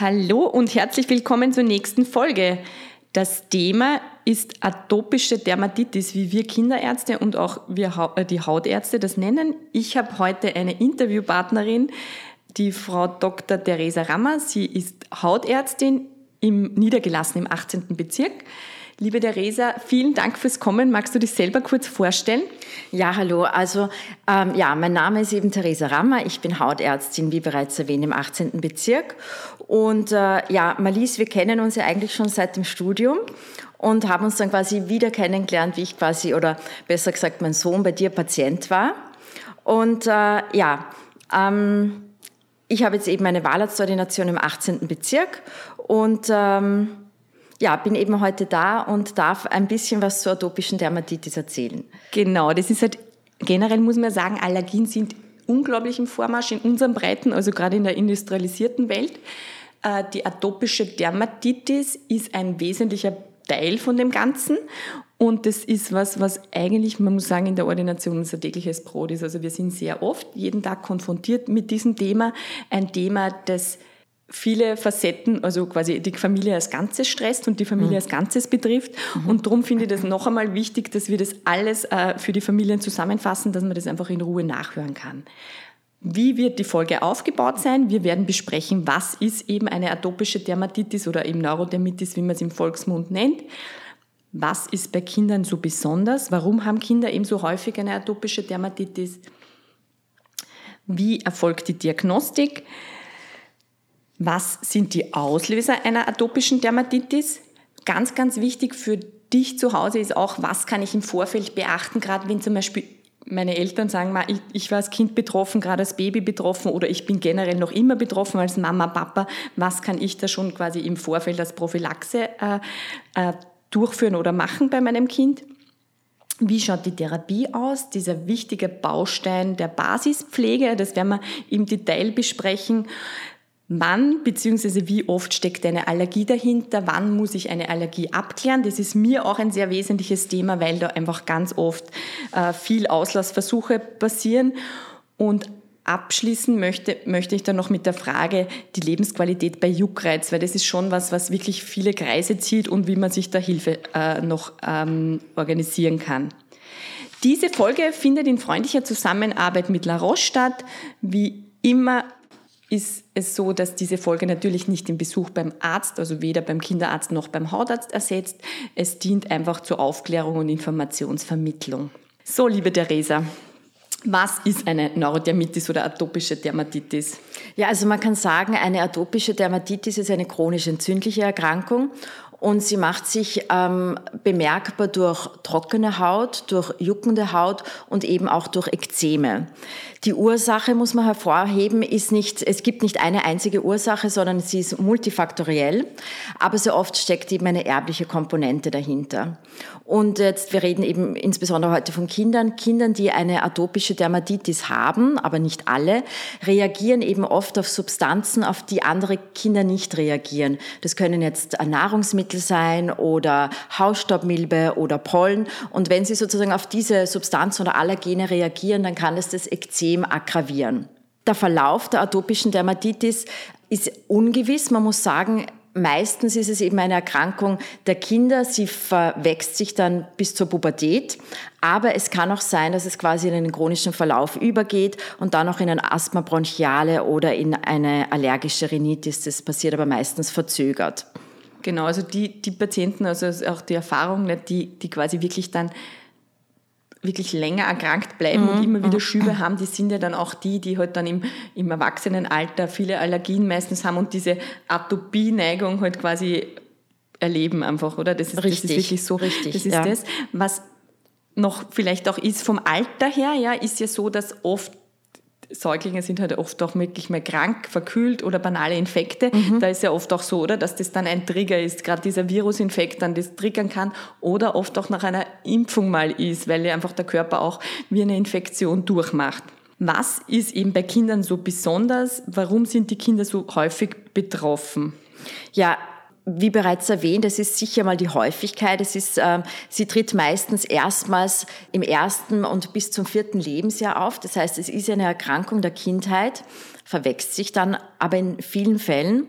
Hallo und herzlich willkommen zur nächsten Folge. Das Thema ist atopische Dermatitis, wie wir Kinderärzte und auch wir äh, die Hautärzte das nennen. Ich habe heute eine Interviewpartnerin, die Frau Dr. Theresa Rammer. Sie ist Hautärztin im niedergelassen im 18. Bezirk. Liebe Theresa, vielen Dank fürs Kommen. Magst du dich selber kurz vorstellen? Ja, hallo. Also ähm, ja, mein Name ist eben Theresa Rammer. Ich bin Hautärztin, wie bereits erwähnt, im 18. Bezirk. Und äh, ja, Marlies, wir kennen uns ja eigentlich schon seit dem Studium und haben uns dann quasi wieder kennengelernt, wie ich quasi, oder besser gesagt, mein Sohn bei dir Patient war. Und äh, ja, ähm, ich habe jetzt eben eine Wahlarztordination im 18. Bezirk und ähm, ja, bin eben heute da und darf ein bisschen was zur atopischen Dermatitis erzählen. Genau, das ist halt generell muss man sagen, Allergien sind unglaublich im Vormarsch in unseren Breiten, also gerade in der industrialisierten Welt. Äh, die atopische Dermatitis ist ein wesentlicher Teil von dem Ganzen und das ist was, was eigentlich, man muss sagen, in der Ordination unser tägliches Brot ist. Also wir sind sehr oft jeden Tag konfrontiert mit diesem Thema. Ein Thema, das viele Facetten, also quasi die Familie als Ganzes stresst und die Familie mhm. als Ganzes betrifft. Mhm. Und darum finde ich das noch einmal wichtig, dass wir das alles äh, für die Familien zusammenfassen, dass man das einfach in Ruhe nachhören kann. Wie wird die Folge aufgebaut sein? Wir werden besprechen, was ist eben eine atopische Dermatitis oder eben Neurodermitis, wie man es im Volksmund nennt. Was ist bei Kindern so besonders? Warum haben Kinder eben so häufig eine atopische Dermatitis? Wie erfolgt die Diagnostik? Was sind die Auslöser einer atopischen Dermatitis? Ganz, ganz wichtig für dich zu Hause ist auch, was kann ich im Vorfeld beachten, gerade wenn zum Beispiel meine Eltern sagen mal, ich, ich war als Kind betroffen, gerade als Baby betroffen oder ich bin generell noch immer betroffen als Mama, Papa. Was kann ich da schon quasi im Vorfeld als Prophylaxe äh, äh, durchführen oder machen bei meinem Kind? Wie schaut die Therapie aus? Dieser wichtige Baustein der Basispflege, das werden wir im Detail besprechen. Wann bzw. wie oft steckt eine Allergie dahinter? Wann muss ich eine Allergie abklären? Das ist mir auch ein sehr wesentliches Thema, weil da einfach ganz oft äh, viel Auslassversuche passieren. Und abschließen möchte, möchte ich dann noch mit der Frage die Lebensqualität bei Juckreiz, weil das ist schon was, was wirklich viele Kreise zieht und wie man sich da Hilfe äh, noch ähm, organisieren kann. Diese Folge findet in freundlicher Zusammenarbeit mit La Roche statt. Wie immer ist es so, dass diese Folge natürlich nicht den Besuch beim Arzt, also weder beim Kinderarzt noch beim Hautarzt ersetzt. Es dient einfach zur Aufklärung und Informationsvermittlung. So, liebe Theresa, was ist eine Neurodermitis oder atopische Dermatitis? Ja, also man kann sagen, eine atopische Dermatitis ist eine chronisch entzündliche Erkrankung und sie macht sich ähm, bemerkbar durch trockene Haut, durch juckende Haut und eben auch durch Ekzeme. Die Ursache, muss man hervorheben, ist nicht, es gibt nicht eine einzige Ursache, sondern sie ist multifaktoriell, aber sehr oft steckt eben eine erbliche Komponente dahinter. Und jetzt, wir reden eben insbesondere heute von Kindern, Kindern, die eine atopische Dermatitis haben, aber nicht alle, reagieren eben oft auf Substanzen, auf die andere Kinder nicht reagieren. Das können jetzt Nahrungsmittel sein oder Hausstaubmilbe oder Pollen. Und wenn sie sozusagen auf diese Substanzen oder Allergene reagieren, dann kann es das Ekzem aggravieren. Der Verlauf der atopischen Dermatitis ist ungewiss. Man muss sagen, Meistens ist es eben eine Erkrankung der Kinder. Sie verwächst sich dann bis zur Pubertät. Aber es kann auch sein, dass es quasi in einen chronischen Verlauf übergeht und dann auch in ein Asthma bronchiale oder in eine allergische Rhinitis. Das passiert aber meistens verzögert. Genau, also die, die Patienten, also auch die Erfahrung, die, die quasi wirklich dann wirklich länger erkrankt bleiben mhm. und immer wieder mhm. Schübe haben, die sind ja dann auch die, die halt dann im, im Erwachsenenalter viele Allergien meistens haben und diese Atopie-Neigung halt quasi erleben einfach, oder? Das ist, richtig, das ist wirklich so. Richtig, das ist ja. das. Was noch vielleicht auch ist vom Alter her, ja, ist ja so, dass oft Säuglinge sind halt oft auch wirklich mehr krank, verkühlt oder banale Infekte. Mhm. Da ist ja oft auch so, oder, dass das dann ein Trigger ist, gerade dieser Virusinfekt dann das triggern kann oder oft auch nach einer Impfung mal ist, weil ja einfach der Körper auch wie eine Infektion durchmacht. Was ist eben bei Kindern so besonders? Warum sind die Kinder so häufig betroffen? Ja, wie bereits erwähnt, es ist sicher mal die Häufigkeit. Es ist, äh, sie tritt meistens erstmals im ersten und bis zum vierten Lebensjahr auf. Das heißt, es ist eine Erkrankung der Kindheit, verwächst sich dann aber in vielen Fällen.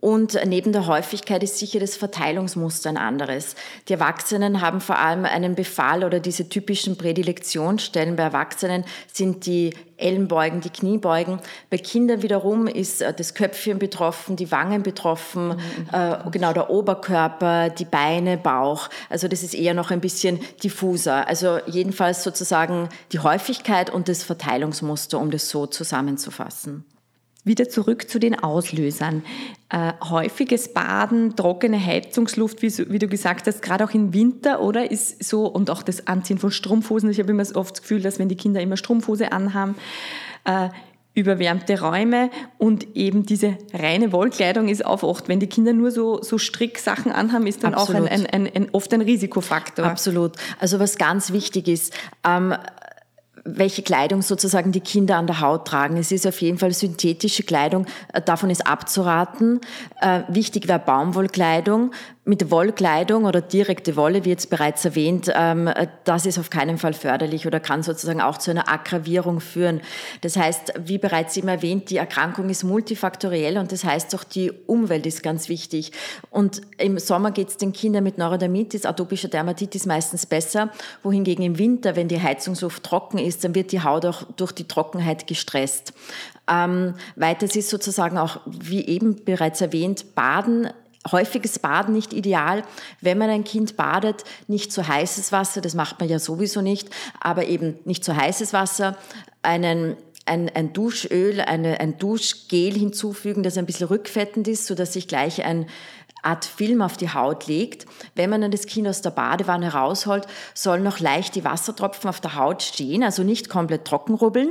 Und neben der Häufigkeit ist sicher das Verteilungsmuster ein anderes. Die Erwachsenen haben vor allem einen Befall oder diese typischen Prädilektionsstellen. Bei Erwachsenen sind die Ellenbeugen, die Kniebeugen. Bei Kindern wiederum ist äh, das Köpfchen betroffen, die Wangen betroffen, mhm. äh, genau der Oberkörper, die Beine, Bauch. Also das ist eher noch ein bisschen diffuser. Also jedenfalls sozusagen die Häufigkeit und das Verteilungsmuster, um das so zusammenzufassen. Wieder zurück zu den Auslösern. Äh, häufiges Baden, trockene Heizungsluft, wie, wie, du gesagt hast, gerade auch im Winter, oder? Ist so, und auch das Anziehen von Strumpfhosen. Ich habe immer oft das Gefühl, dass wenn die Kinder immer Strumpfhose anhaben, äh, überwärmte Räume und eben diese reine Wollkleidung ist auch oft, wenn die Kinder nur so, so Stricksachen anhaben, ist dann Absolut. auch ein, ein, ein, oft ein Risikofaktor. Absolut. Also was ganz wichtig ist, ähm, welche Kleidung sozusagen die Kinder an der Haut tragen. Es ist auf jeden Fall synthetische Kleidung, äh, davon ist abzuraten. Äh, wichtig wäre Baumwollkleidung mit Wollkleidung oder direkte Wolle, wie jetzt bereits erwähnt, ähm, das ist auf keinen Fall förderlich oder kann sozusagen auch zu einer Aggravierung führen. Das heißt, wie bereits eben erwähnt, die Erkrankung ist multifaktoriell und das heißt auch die Umwelt ist ganz wichtig. Und im Sommer geht es den Kindern mit Neurodermitis, atopischer Dermatitis meistens besser, wohingegen im Winter, wenn die Heizungsluft trocken ist, dann wird die Haut auch durch die Trockenheit gestresst. Ähm, weiter ist sozusagen auch, wie eben bereits erwähnt, Baden häufiges Baden nicht ideal. Wenn man ein Kind badet, nicht zu heißes Wasser, das macht man ja sowieso nicht, aber eben nicht zu heißes Wasser, einen ein, ein Duschöl, eine, ein Duschgel hinzufügen, das ein bisschen rückfettend ist, so dass sich gleich ein Art Film auf die Haut legt. Wenn man dann das Kind aus der Badewanne rausholt, sollen noch leicht die Wassertropfen auf der Haut stehen, also nicht komplett trocken rubbeln.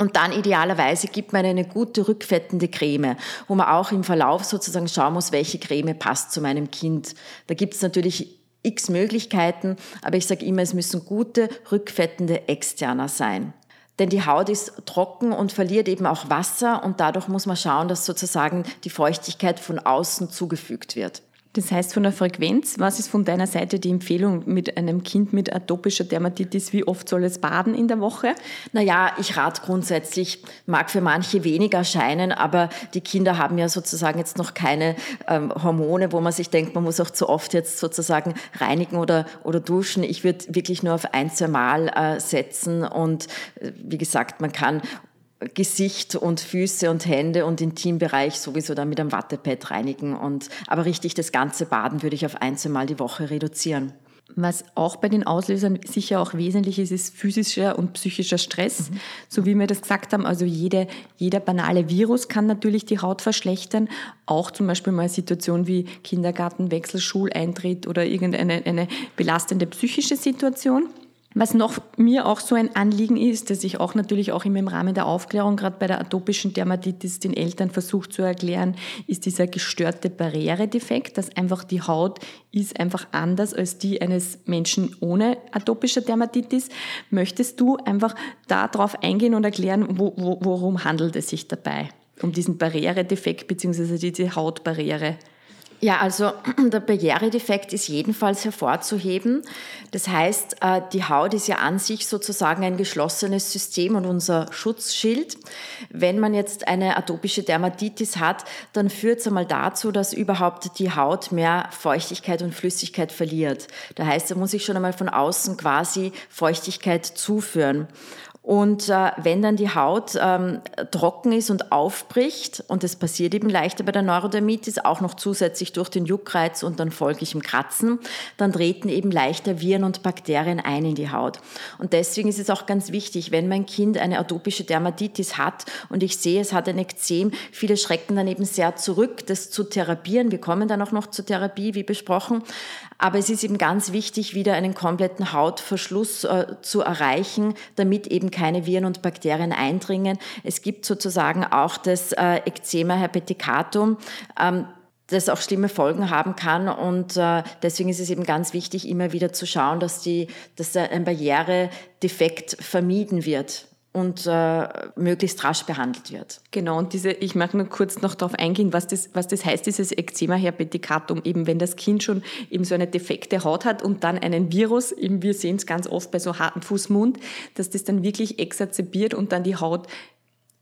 Und dann idealerweise gibt man eine gute rückfettende Creme, wo man auch im Verlauf sozusagen schauen muss, welche Creme passt zu meinem Kind. Da gibt es natürlich x Möglichkeiten, aber ich sage immer, es müssen gute rückfettende Externer sein. Denn die Haut ist trocken und verliert eben auch Wasser und dadurch muss man schauen, dass sozusagen die Feuchtigkeit von außen zugefügt wird. Das heißt von der Frequenz, was ist von deiner Seite die Empfehlung mit einem Kind mit atopischer Dermatitis? Wie oft soll es baden in der Woche? Naja, ich rate grundsätzlich, mag für manche weniger erscheinen, aber die Kinder haben ja sozusagen jetzt noch keine ähm, Hormone, wo man sich denkt, man muss auch zu oft jetzt sozusagen reinigen oder, oder duschen. Ich würde wirklich nur auf ein, zwei Mal äh, setzen und äh, wie gesagt, man kann Gesicht und Füße und Hände und Intimbereich sowieso dann mit einem Wattepad reinigen. Und, aber richtig das ganze Baden würde ich auf ein, zwei Mal die Woche reduzieren. Was auch bei den Auslösern sicher auch wesentlich ist, ist physischer und psychischer Stress. Mhm. So wie wir das gesagt haben, also jede, jeder banale Virus kann natürlich die Haut verschlechtern. Auch zum Beispiel mal eine Situation wie Kindergartenwechsel, Schuleintritt oder irgendeine eine belastende psychische Situation. Was noch mir auch so ein Anliegen ist, dass ich auch natürlich auch im Rahmen der Aufklärung, gerade bei der atopischen Dermatitis, den Eltern versucht zu erklären, ist dieser gestörte Barrieredefekt, dass einfach die Haut ist einfach anders als die eines Menschen ohne atopischer Dermatitis. Möchtest du einfach darauf eingehen und erklären, wo, wo, worum handelt es sich dabei? Um diesen Barrieredefekt bzw. diese Hautbarriere? Ja, also der Barrieredefekt ist jedenfalls hervorzuheben. Das heißt, äh, die Haut ist ja an sich sozusagen ein geschlossenes System und unser Schutzschild. Wenn man jetzt eine atopische Dermatitis hat, dann führt es einmal dazu, dass überhaupt die Haut mehr Feuchtigkeit und Flüssigkeit verliert. Das heißt, da muss ich schon einmal von außen quasi Feuchtigkeit zuführen. Und äh, wenn dann die Haut ähm, trocken ist und aufbricht, und das passiert eben leichter bei der Neurodermitis, auch noch zusätzlich durch den Juckreiz und dann folglichem Kratzen, dann treten eben leichter Viren und Bakterien ein in die Haut. Und deswegen ist es auch ganz wichtig, wenn mein Kind eine atopische Dermatitis hat und ich sehe, es hat ein Ekzem, viele schrecken dann eben sehr zurück, das zu therapieren. Wir kommen dann auch noch zur Therapie, wie besprochen. Aber es ist eben ganz wichtig, wieder einen kompletten Hautverschluss äh, zu erreichen, damit eben keine Viren und Bakterien eindringen. Es gibt sozusagen auch das äh, Eczema herpeticatum. Ähm, das auch schlimme Folgen haben kann. Und äh, deswegen ist es eben ganz wichtig, immer wieder zu schauen, dass, die, dass ein Barrieredefekt vermieden wird und äh, möglichst rasch behandelt wird. Genau, und diese, ich mag nur kurz noch darauf eingehen, was das, was das heißt, dieses Eczema herpeticatum, eben wenn das Kind schon eben so eine defekte Haut hat und dann einen Virus, eben wir sehen es ganz oft bei so harten Fußmund, dass das dann wirklich exazerbiert und dann die Haut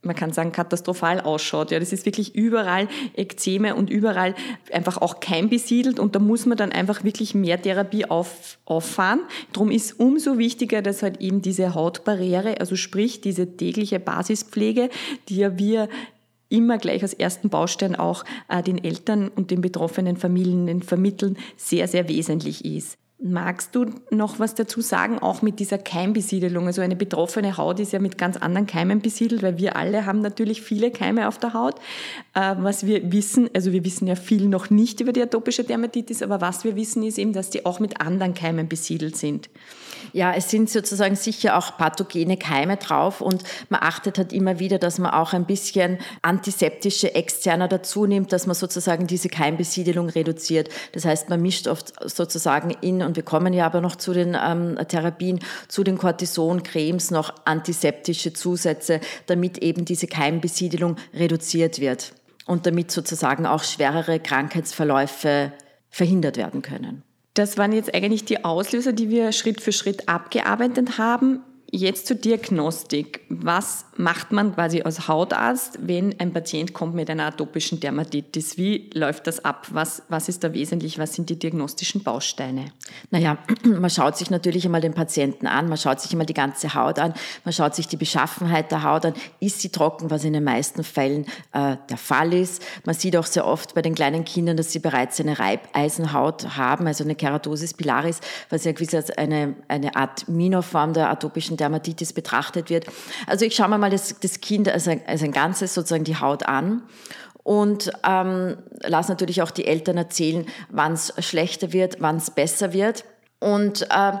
man kann sagen, katastrophal ausschaut. Ja, das ist wirklich überall Ekzeme und überall einfach auch keimbesiedelt und da muss man dann einfach wirklich mehr Therapie auf, auffahren. Drum ist umso wichtiger, dass halt eben diese Hautbarriere, also sprich diese tägliche Basispflege, die ja wir immer gleich als ersten Baustein auch äh, den Eltern und den betroffenen Familien vermitteln, sehr, sehr wesentlich ist. Magst du noch was dazu sagen, auch mit dieser Keimbesiedelung? Also eine betroffene Haut ist ja mit ganz anderen Keimen besiedelt, weil wir alle haben natürlich viele Keime auf der Haut. Äh, was wir wissen, also wir wissen ja viel noch nicht über die atopische Dermatitis, aber was wir wissen ist eben, dass die auch mit anderen Keimen besiedelt sind. Ja, es sind sozusagen sicher auch pathogene Keime drauf und man achtet halt immer wieder, dass man auch ein bisschen antiseptische Externer dazu nimmt, dass man sozusagen diese Keimbesiedelung reduziert. Das heißt, man mischt oft sozusagen in, und wir kommen ja aber noch zu den ähm, Therapien, zu den Cortison-Cremes noch antiseptische Zusätze, damit eben diese Keimbesiedelung reduziert wird und damit sozusagen auch schwerere Krankheitsverläufe verhindert werden können. Das waren jetzt eigentlich die Auslöser, die wir Schritt für Schritt abgearbeitet haben. Jetzt zur Diagnostik. Was macht man quasi als Hautarzt, wenn ein Patient kommt mit einer atopischen Dermatitis? Wie läuft das ab? Was, was ist da wesentlich? Was sind die diagnostischen Bausteine? Naja, man schaut sich natürlich einmal den Patienten an, man schaut sich einmal die ganze Haut an, man schaut sich die Beschaffenheit der Haut an. Ist sie trocken, was in den meisten Fällen äh, der Fall ist? Man sieht auch sehr oft bei den kleinen Kindern, dass sie bereits eine Reibeisenhaut haben, also eine Keratosis pilaris, was ja gewiss als eine, eine Art Minorform der atopischen Dermatitis betrachtet wird. Also ich schaue mir mal das, das Kind als ein, als ein Ganzes sozusagen die Haut an und ähm, lasse natürlich auch die Eltern erzählen, wann es schlechter wird, wann es besser wird. Und äh,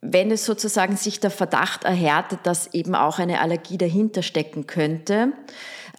wenn es sozusagen sich der Verdacht erhärtet, dass eben auch eine Allergie dahinter stecken könnte,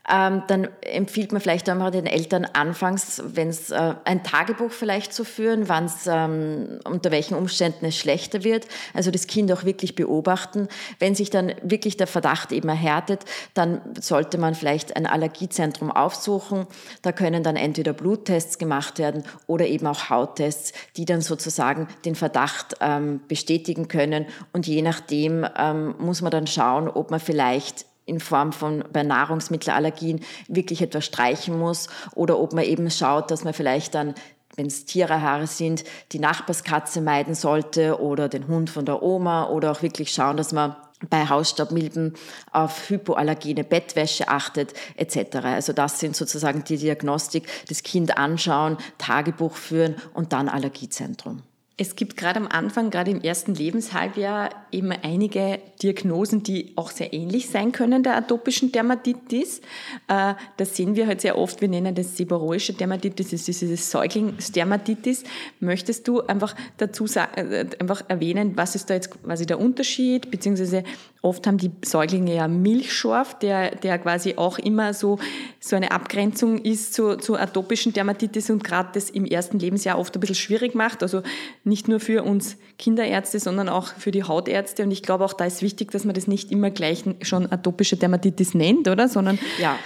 ähm, dann empfiehlt man vielleicht einmal den Eltern anfangs, wenn es äh, ein Tagebuch vielleicht zu führen, wann es ähm, unter welchen Umständen es schlechter wird. Also das Kind auch wirklich beobachten. Wenn sich dann wirklich der Verdacht eben erhärtet, dann sollte man vielleicht ein Allergiezentrum aufsuchen. Da können dann entweder Bluttests gemacht werden oder eben auch Hauttests, die dann sozusagen den Verdacht ähm, bestätigen können. Und je nachdem ähm, muss man dann schauen, ob man vielleicht in Form von bei Nahrungsmittelallergien wirklich etwas streichen muss oder ob man eben schaut, dass man vielleicht dann wenn es Tierhaare sind, die Nachbarskatze meiden sollte oder den Hund von der Oma oder auch wirklich schauen, dass man bei Hausstaubmilben auf hypoallergene Bettwäsche achtet etc. Also das sind sozusagen die Diagnostik, das Kind anschauen, Tagebuch führen und dann Allergiezentrum. Es gibt gerade am Anfang, gerade im ersten Lebenshalbjahr, eben einige Diagnosen, die auch sehr ähnlich sein können der atopischen Dermatitis. Äh, das sehen wir halt sehr oft. Wir nennen das seborrhoische Dermatitis, das ist dieses Säuglingsdermatitis. Möchtest du einfach dazu sagen, äh, einfach erwähnen, was ist da jetzt quasi der Unterschied, beziehungsweise oft haben die Säuglinge ja Milchschorf, der, der quasi auch immer so, so eine Abgrenzung ist zu, zu atopischen Dermatitis und gerade das im ersten Lebensjahr oft ein bisschen schwierig macht. Also nicht nur für uns Kinderärzte, sondern auch für die Hautärzte. Und ich glaube, auch da ist wichtig, dass man das nicht immer gleich schon atopische Dermatitis nennt, oder? Sondern ja.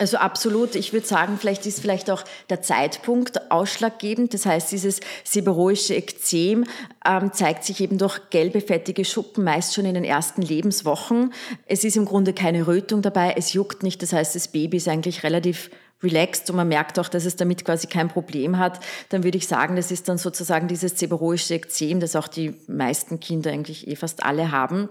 Also absolut. Ich würde sagen, vielleicht ist vielleicht auch der Zeitpunkt ausschlaggebend. Das heißt, dieses seborrhoische Ekzem ähm, zeigt sich eben durch gelbe, fettige Schuppen, meist schon in den ersten Lebenswochen. Es ist im Grunde keine Rötung dabei, es juckt nicht. Das heißt, das Baby ist eigentlich relativ relaxed und man merkt auch, dass es damit quasi kein Problem hat, dann würde ich sagen, das ist dann sozusagen dieses seborrhoische Ekzem, das auch die meisten Kinder eigentlich eh fast alle haben.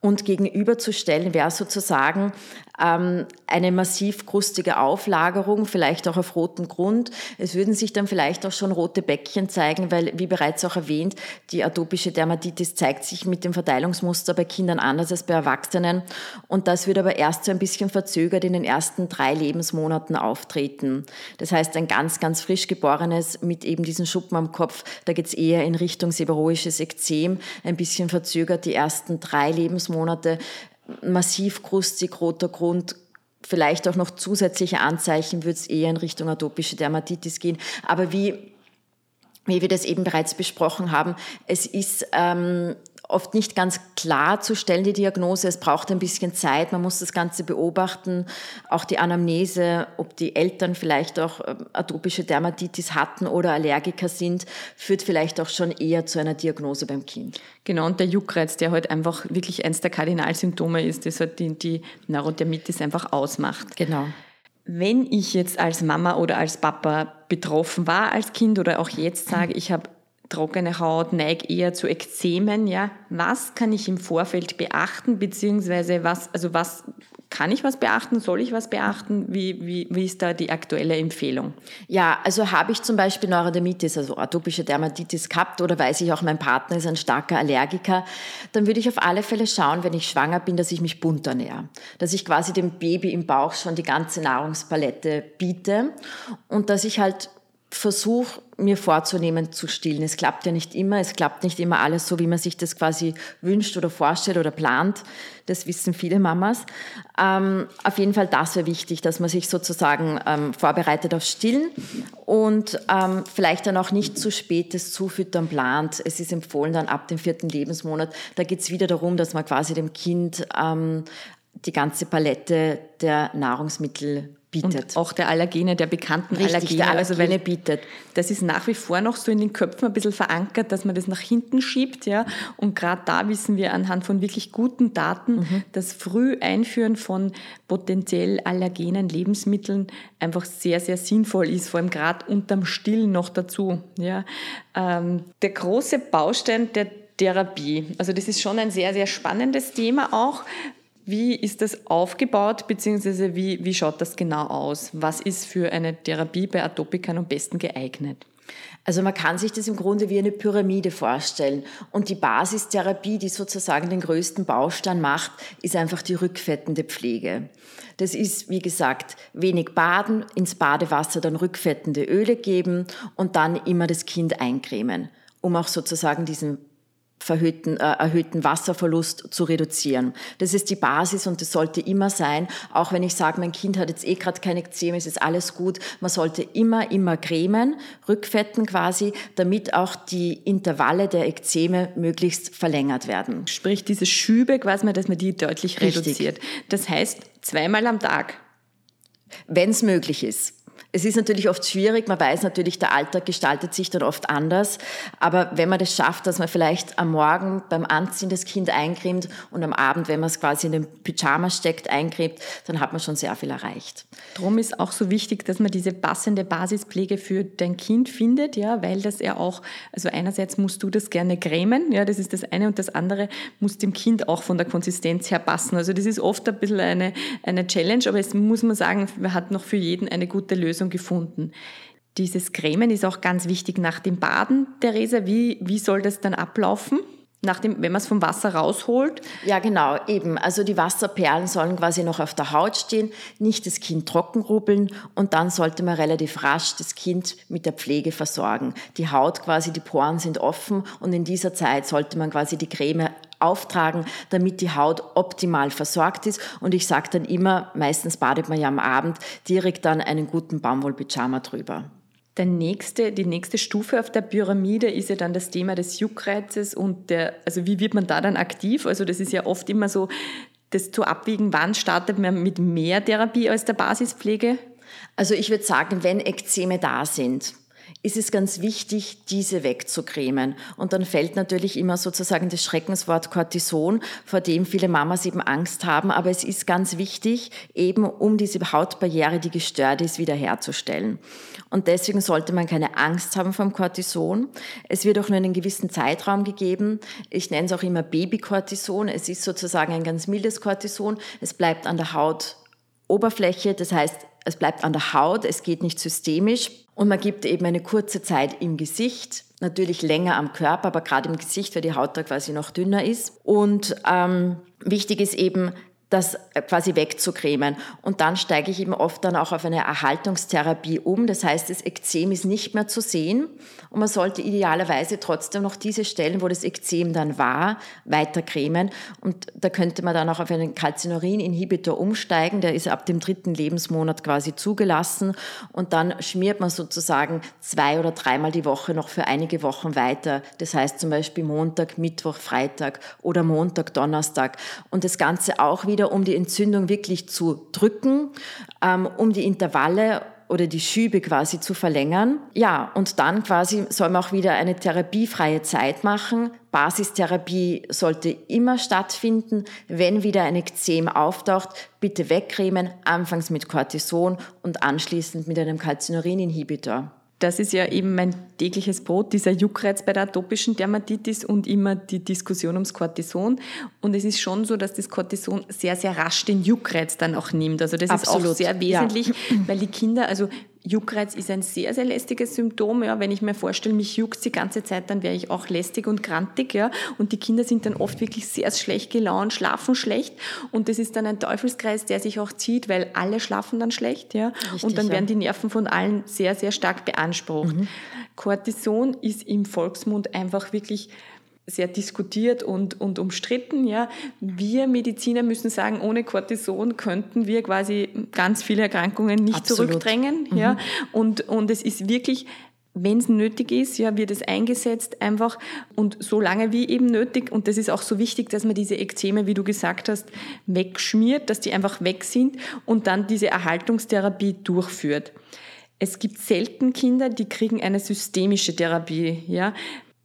Und gegenüberzustellen wäre sozusagen ähm, eine massiv krustige Auflagerung, vielleicht auch auf rotem Grund. Es würden sich dann vielleicht auch schon rote Bäckchen zeigen, weil, wie bereits auch erwähnt, die atopische Dermatitis zeigt sich mit dem Verteilungsmuster bei Kindern anders als bei Erwachsenen. Und das wird aber erst so ein bisschen verzögert in den ersten drei Lebensmonaten auftreten. Das heißt, ein ganz, ganz frisch geborenes mit eben diesen Schuppen am Kopf, da geht es eher in Richtung seborrhoisches Ekzem, ein bisschen verzögert die ersten drei Lebensmonate massiv krustig, roter Grund, vielleicht auch noch zusätzliche Anzeichen, würde es eher in Richtung atopische Dermatitis gehen. Aber wie, wie wir das eben bereits besprochen haben, es ist ähm, oft nicht ganz klar zu stellen, die Diagnose. Es braucht ein bisschen Zeit, man muss das Ganze beobachten, auch die Anamnese, ob die Eltern vielleicht auch ähm, atopische Dermatitis hatten oder Allergiker sind, führt vielleicht auch schon eher zu einer Diagnose beim Kind. Genau, und der Juckreiz, der halt einfach wirklich eins der Kardinalsymptome ist, das halt die, die Neurodermitis einfach ausmacht. Genau. Wenn ich jetzt als Mama oder als Papa betroffen war als Kind oder auch jetzt sage, ich habe trockene Haut, neige eher zu Ekzemen, ja. Was kann ich im Vorfeld beachten, beziehungsweise was, also was kann ich was beachten? Soll ich was beachten? Wie, wie, wie ist da die aktuelle Empfehlung? Ja, also habe ich zum Beispiel Neurodermitis, also atopische Dermatitis gehabt oder weiß ich auch, mein Partner ist ein starker Allergiker, dann würde ich auf alle Fälle schauen, wenn ich schwanger bin, dass ich mich bunt ernähre. Dass ich quasi dem Baby im Bauch schon die ganze Nahrungspalette biete und dass ich halt versuche, mir vorzunehmen zu stillen. Es klappt ja nicht immer, es klappt nicht immer alles so, wie man sich das quasi wünscht oder vorstellt oder plant. Das wissen viele Mamas. Ähm, auf jeden Fall, das wäre wichtig, dass man sich sozusagen ähm, vorbereitet auf Stillen und ähm, vielleicht dann auch nicht zu spät das Zufüttern plant. Es ist empfohlen dann ab dem vierten Lebensmonat. Da geht es wieder darum, dass man quasi dem Kind ähm, die ganze Palette der Nahrungsmittel bietet. Und auch der Allergene, der bekannten Richtig, Allergene. der Allergene also bietet. Das ist nach wie vor noch so in den Köpfen ein bisschen verankert, dass man das nach hinten schiebt. Ja? Und gerade da wissen wir anhand von wirklich guten Daten, mhm. dass früh Einführen von potenziell allergenen Lebensmitteln einfach sehr, sehr sinnvoll ist, vor allem gerade unterm Stillen noch dazu. Ja? Ähm, der große Baustein der Therapie. Also das ist schon ein sehr, sehr spannendes Thema auch, wie ist das aufgebaut, beziehungsweise wie, wie schaut das genau aus? Was ist für eine Therapie bei Atopikern am besten geeignet? Also man kann sich das im Grunde wie eine Pyramide vorstellen. Und die Basistherapie, die sozusagen den größten Baustein macht, ist einfach die rückfettende Pflege. Das ist, wie gesagt, wenig baden, ins Badewasser dann rückfettende Öle geben und dann immer das Kind eincremen, um auch sozusagen diesen verhöhten, äh, erhöhten Wasserverlust zu reduzieren. Das ist die Basis und das sollte immer sein. Auch wenn ich sage, mein Kind hat jetzt eh gerade keine Ekzeme, es ist alles gut. Man sollte immer, immer cremen, rückfetten quasi, damit auch die Intervalle der Ekzeme möglichst verlängert werden. Sprich, diese Schübe quasi, dass man die deutlich reduziert. Richtig. Das heißt, zweimal am Tag. Wenn es möglich ist. Es ist natürlich oft schwierig, man weiß natürlich, der Alltag gestaltet sich dann oft anders, aber wenn man das schafft, dass man vielleicht am Morgen beim Anziehen das Kind eincremt und am Abend, wenn man es quasi in den Pyjama steckt, eincremt, dann hat man schon sehr viel erreicht. Darum ist auch so wichtig, dass man diese passende Basispflege für dein Kind findet, ja, weil das ja auch, also einerseits musst du das gerne cremen, ja, das ist das eine und das andere muss dem Kind auch von der Konsistenz her passen. Also das ist oft ein bisschen eine, eine Challenge, aber es muss man sagen, man hat noch für jeden eine gute Lösung Lösung gefunden. Dieses Cremen ist auch ganz wichtig nach dem Baden, Theresa. Wie, wie soll das dann ablaufen? Nach dem, wenn man es vom Wasser rausholt? Ja, genau, eben. Also die Wasserperlen sollen quasi noch auf der Haut stehen, nicht das Kind trocken rubbeln und dann sollte man relativ rasch das Kind mit der Pflege versorgen. Die Haut quasi, die Poren sind offen und in dieser Zeit sollte man quasi die Creme auftragen, damit die Haut optimal versorgt ist. Und ich sage dann immer, meistens badet man ja am Abend, direkt dann einen guten Baumwollpyjama drüber. Der nächste, die nächste Stufe auf der Pyramide ist ja dann das Thema des Juckreizes und der, also wie wird man da dann aktiv? Also das ist ja oft immer so das zu abwiegen, wann startet man mit mehr Therapie als der Basispflege? Also ich würde sagen, wenn Ekzeme da sind, ist es ganz wichtig, diese wegzucremen. Und dann fällt natürlich immer sozusagen das Schreckenswort Cortison, vor dem viele Mamas eben Angst haben. Aber es ist ganz wichtig, eben um diese Hautbarriere, die gestört ist, wiederherzustellen. Und deswegen sollte man keine Angst haben vom Cortison. Es wird auch nur einen gewissen Zeitraum gegeben. Ich nenne es auch immer Babycortison. Es ist sozusagen ein ganz mildes Cortison. Es bleibt an der Hautoberfläche. Das heißt, es bleibt an der Haut. Es geht nicht systemisch. Und man gibt eben eine kurze Zeit im Gesicht, natürlich länger am Körper, aber gerade im Gesicht, weil die Haut da quasi noch dünner ist. Und ähm, wichtig ist eben, das quasi wegzucremen. Und dann steige ich eben oft dann auch auf eine Erhaltungstherapie um. Das heißt, das Ekzem ist nicht mehr zu sehen und man sollte idealerweise trotzdem noch diese Stellen, wo das Ekzem dann war, weiter cremen. Und da könnte man dann auch auf einen Calcineurin-Inhibitor umsteigen. Der ist ab dem dritten Lebensmonat quasi zugelassen. Und dann schmiert man sozusagen zwei oder dreimal die Woche noch für einige Wochen weiter. Das heißt zum Beispiel Montag, Mittwoch, Freitag oder Montag, Donnerstag. Und das Ganze auch wieder wieder, um die Entzündung wirklich zu drücken, ähm, um die Intervalle oder die Schübe quasi zu verlängern. Ja, und dann quasi soll man auch wieder eine therapiefreie Zeit machen. Basistherapie sollte immer stattfinden. Wenn wieder ein Ekzem auftaucht, bitte wegcremen, anfangs mit Cortison und anschließend mit einem Calcineurin-Inhibitor das ist ja eben mein tägliches Brot, dieser Juckreiz bei der atopischen Dermatitis und immer die Diskussion ums Cortison. Und es ist schon so, dass das Cortison sehr, sehr rasch den Juckreiz dann auch nimmt. Also das Absolut. ist auch sehr wesentlich, ja. weil die Kinder, also Juckreiz ist ein sehr, sehr lästiges Symptom. Ja. Wenn ich mir vorstelle, mich juckt die ganze Zeit, dann wäre ich auch lästig und grantig. Ja. Und die Kinder sind dann oft wirklich sehr schlecht gelaunt, schlafen schlecht. Und das ist dann ein Teufelskreis, der sich auch zieht, weil alle schlafen dann schlecht. Ja. Richtig, und dann werden die Nerven von allen sehr, sehr stark beansprucht. Mhm. Cortison ist im Volksmund einfach wirklich sehr diskutiert und, und umstritten. Ja. Wir Mediziner müssen sagen, ohne Cortison könnten wir quasi ganz viele Erkrankungen nicht Absolut. zurückdrängen. Mhm. Ja. Und, und es ist wirklich wenn es nötig ist, ja, wird es eingesetzt einfach und so lange wie eben nötig. Und das ist auch so wichtig, dass man diese Ekzeme, wie du gesagt hast, wegschmiert, dass die einfach weg sind und dann diese Erhaltungstherapie durchführt. Es gibt selten Kinder, die kriegen eine systemische Therapie, ja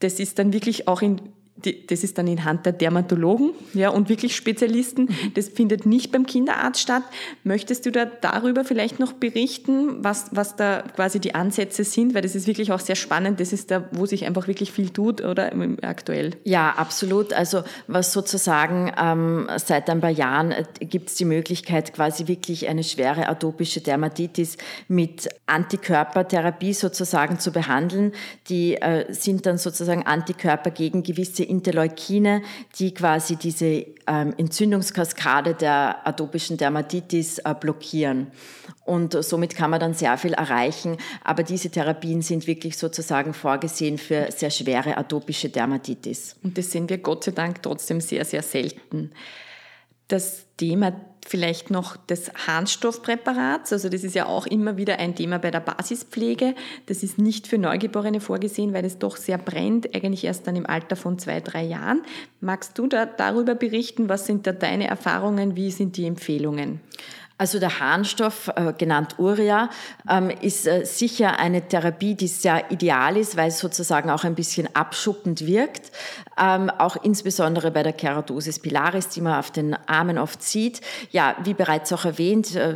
das ist dann wirklich auch in die, das ist dann in Hand der Dermatologen ja, und wirklich Spezialisten. Mhm. Das findet nicht beim Kinderarzt statt. Möchtest du da darüber vielleicht noch berichten, was, was da quasi die Ansätze sind? Weil das ist wirklich auch sehr spannend. Das ist da, wo sich einfach wirklich viel tut oder aktuell. Ja, absolut. Also was sozusagen ähm, seit ein paar Jahren äh, gibt es die Möglichkeit, quasi wirklich eine schwere atopische Dermatitis mit Antikörpertherapie sozusagen zu behandeln. Die äh, sind dann sozusagen Antikörper gegen gewisse Interleukine, die quasi diese ähm, Entzündungskaskade der atopischen Dermatitis äh, blockieren. Und somit kann man dann sehr viel erreichen. Aber diese Therapien sind wirklich sozusagen vorgesehen für sehr schwere atopische Dermatitis. Und das sehen wir Gott sei Dank trotzdem sehr, sehr selten. Das Thema vielleicht noch des Harnstoffpräparats. Also das ist ja auch immer wieder ein Thema bei der Basispflege. Das ist nicht für Neugeborene vorgesehen, weil es doch sehr brennt, eigentlich erst dann im Alter von zwei, drei Jahren. Magst du da darüber berichten? Was sind da deine Erfahrungen? Wie sind die Empfehlungen? Also der Harnstoff, äh, genannt Urea, ähm, ist äh, sicher eine Therapie, die sehr ideal ist, weil es sozusagen auch ein bisschen abschuppend wirkt. Ähm, auch insbesondere bei der Keratosis pilaris, die man auf den Armen oft sieht. Ja, wie bereits auch erwähnt, äh,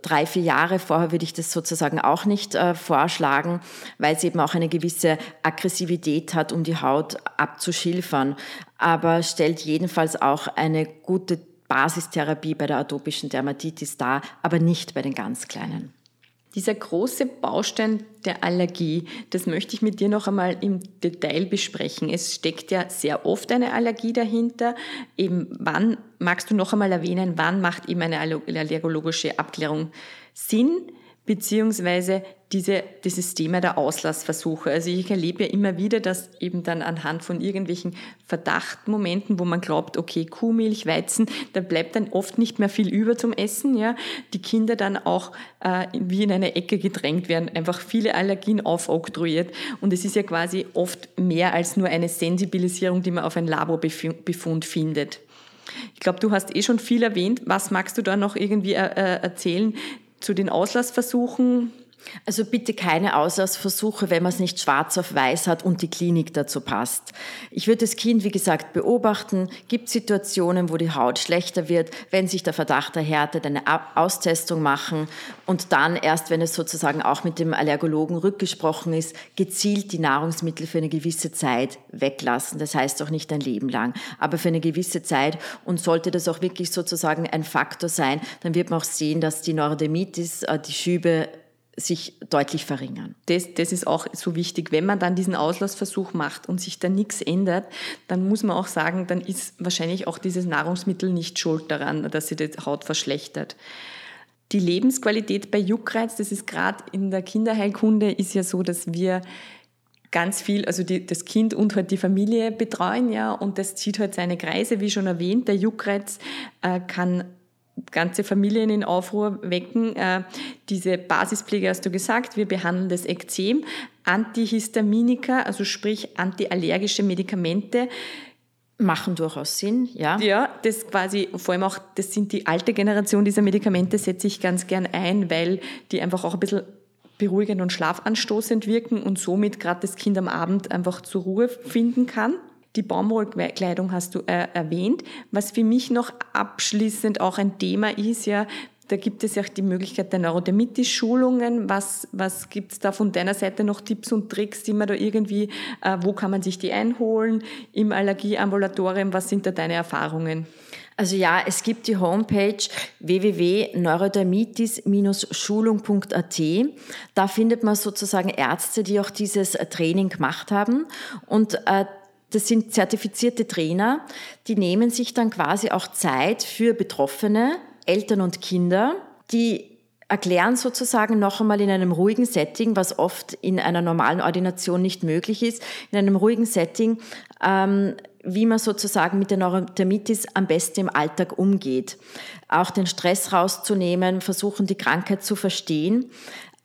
drei, vier Jahre vorher würde ich das sozusagen auch nicht vorschlagen, weil es eben auch eine gewisse Aggressivität hat, um die Haut abzuschilfern. Aber stellt jedenfalls auch eine gute Basistherapie bei der atopischen Dermatitis dar, aber nicht bei den ganz kleinen. Dieser große Baustein der Allergie, das möchte ich mit dir noch einmal im Detail besprechen. Es steckt ja sehr oft eine Allergie dahinter. Eben wann, magst du noch einmal erwähnen, wann macht eben eine allergologische Abklärung Sinn? Beziehungsweise diese, dieses Thema der Auslassversuche. Also ich erlebe ja immer wieder, dass eben dann anhand von irgendwelchen Verdachtmomenten, wo man glaubt, okay, Kuhmilch, Weizen, da bleibt dann oft nicht mehr viel über zum Essen, ja, die Kinder dann auch äh, wie in eine Ecke gedrängt werden, einfach viele Allergien aufoktroyiert und es ist ja quasi oft mehr als nur eine Sensibilisierung, die man auf ein Laborbefund findet. Ich glaube, du hast eh schon viel erwähnt. Was magst du da noch irgendwie äh, äh erzählen zu den Auslassversuchen? Also bitte keine Auslassversuche, wenn man es nicht schwarz auf weiß hat und die Klinik dazu passt. Ich würde das Kind, wie gesagt, beobachten. Gibt Situationen, wo die Haut schlechter wird, wenn sich der Verdacht erhärtet, eine Austestung machen und dann erst, wenn es sozusagen auch mit dem Allergologen rückgesprochen ist, gezielt die Nahrungsmittel für eine gewisse Zeit weglassen. Das heißt auch nicht ein Leben lang, aber für eine gewisse Zeit. Und sollte das auch wirklich sozusagen ein Faktor sein, dann wird man auch sehen, dass die Neurodermitis, äh, die Schübe sich deutlich verringern. Das, das ist auch so wichtig. Wenn man dann diesen Auslassversuch macht und sich da nichts ändert, dann muss man auch sagen, dann ist wahrscheinlich auch dieses Nahrungsmittel nicht schuld daran, dass sie die Haut verschlechtert. Die Lebensqualität bei Juckreiz, das ist gerade in der Kinderheilkunde, ist ja so, dass wir ganz viel, also die, das Kind und halt die Familie betreuen, ja, und das zieht halt seine Kreise, wie schon erwähnt. Der Juckreiz äh, kann ganze Familien in Aufruhr wecken. Äh, diese Basispflege hast du gesagt, wir behandeln das Ekzem, Antihistaminika, also sprich antiallergische Medikamente, machen durchaus Sinn, ja. Ja, das quasi, vor allem auch, das sind die alte Generation dieser Medikamente, setze ich ganz gern ein, weil die einfach auch ein bisschen beruhigend und schlafanstoßend wirken und somit gerade das Kind am Abend einfach zur Ruhe finden kann. Die Baumwollkleidung hast du äh, erwähnt. Was für mich noch abschließend auch ein Thema ist, ja, da gibt es ja auch die Möglichkeit der Neurodermitis-Schulungen. Was, was gibt es da von deiner Seite noch Tipps und Tricks, die man da irgendwie, äh, wo kann man sich die einholen im Allergieambulatorium? Was sind da deine Erfahrungen? Also ja, es gibt die Homepage www.neurodermitis-schulung.at. Da findet man sozusagen Ärzte, die auch dieses Training gemacht haben. Und äh, das sind zertifizierte Trainer, die nehmen sich dann quasi auch Zeit für Betroffene, Eltern und Kinder, die erklären sozusagen noch einmal in einem ruhigen Setting, was oft in einer normalen Ordination nicht möglich ist, in einem ruhigen Setting, ähm, wie man sozusagen mit der Neurodermitis am besten im Alltag umgeht. Auch den Stress rauszunehmen, versuchen die Krankheit zu verstehen.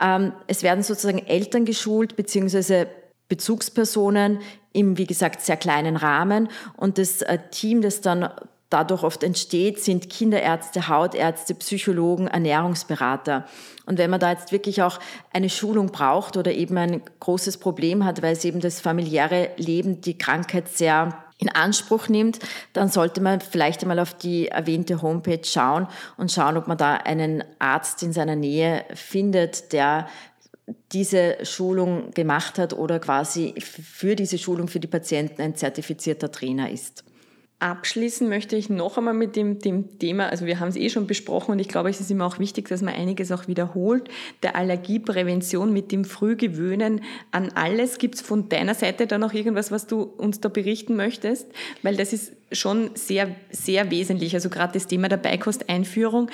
Ähm, es werden sozusagen Eltern geschult, beziehungsweise Bezugspersonen im, wie gesagt, sehr kleinen Rahmen. Und das äh, Team, das dann dadurch oft entsteht, sind Kinderärzte, Hautärzte, Psychologen, Ernährungsberater. Und wenn man da jetzt wirklich auch eine Schulung braucht oder eben ein großes Problem hat, weil es eben das familiäre Leben, die Krankheit sehr in Anspruch nimmt, dann sollte man vielleicht einmal auf die erwähnte Homepage schauen und schauen, ob man da einen Arzt in seiner Nähe findet, der diese Schulung gemacht hat oder quasi für diese Schulung für die Patienten ein zertifizierter Trainer ist. Abschließen möchte ich noch einmal mit dem, dem Thema, also wir haben es eh schon besprochen und ich glaube, es ist immer auch wichtig, dass man einiges auch wiederholt, der Allergieprävention mit dem Frühgewöhnen an alles. Gibt es von deiner Seite da noch irgendwas, was du uns da berichten möchtest? Weil das ist schon sehr, sehr wesentlich, also gerade das Thema der Beikosteinführung.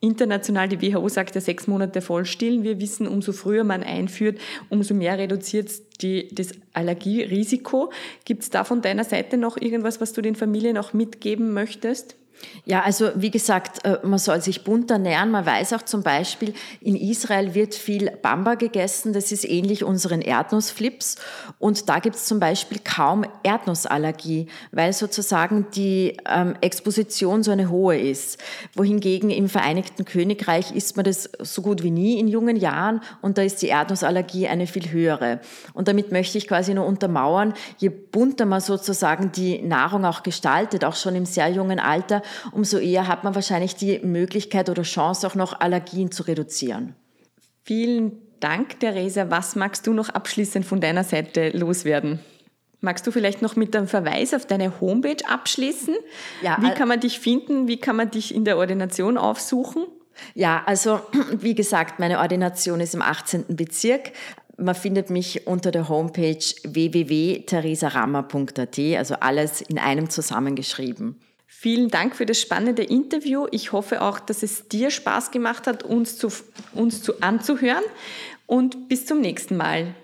International, die WHO sagt ja sechs Monate vollstillen. Wir wissen, umso früher man einführt, umso mehr reduziert die, das Allergierisiko. Gibt es da von deiner Seite noch irgendwas, was du den Familien auch mitgeben möchtest? Ja, also wie gesagt, äh, man soll sich bunt ernähren. Man weiß auch zum Beispiel, in Israel wird viel Bamba gegessen. Das ist ähnlich unseren Erdnussflips. Und da gibt es zum Beispiel kaum Erdnussallergie, weil sozusagen die ähm, Exposition so eine hohe ist. Wohingegen im Vereinigten Königreich isst man das so gut wie nie in jungen Jahren und da ist die Erdnussallergie eine viel höhere. Und damit möchte ich quasi nur untermauern, je bunter man sozusagen die Nahrung auch gestaltet, auch schon im sehr jungen Alter, umso eher hat man wahrscheinlich die Möglichkeit oder Chance, auch noch Allergien zu reduzieren. Vielen Dank, Theresa. Was magst du noch abschließend von deiner Seite loswerden? Magst du vielleicht noch mit einem Verweis auf deine Homepage abschließen? Ja, wie kann man dich finden? Wie kann man dich in der Ordination aufsuchen? Ja, also wie gesagt, meine Ordination ist im 18. Bezirk. Man findet mich unter der Homepage www.theresarammer.at, also alles in einem zusammengeschrieben. Vielen Dank für das spannende Interview. Ich hoffe auch, dass es dir Spaß gemacht hat, uns, zu, uns zu, anzuhören. Und bis zum nächsten Mal.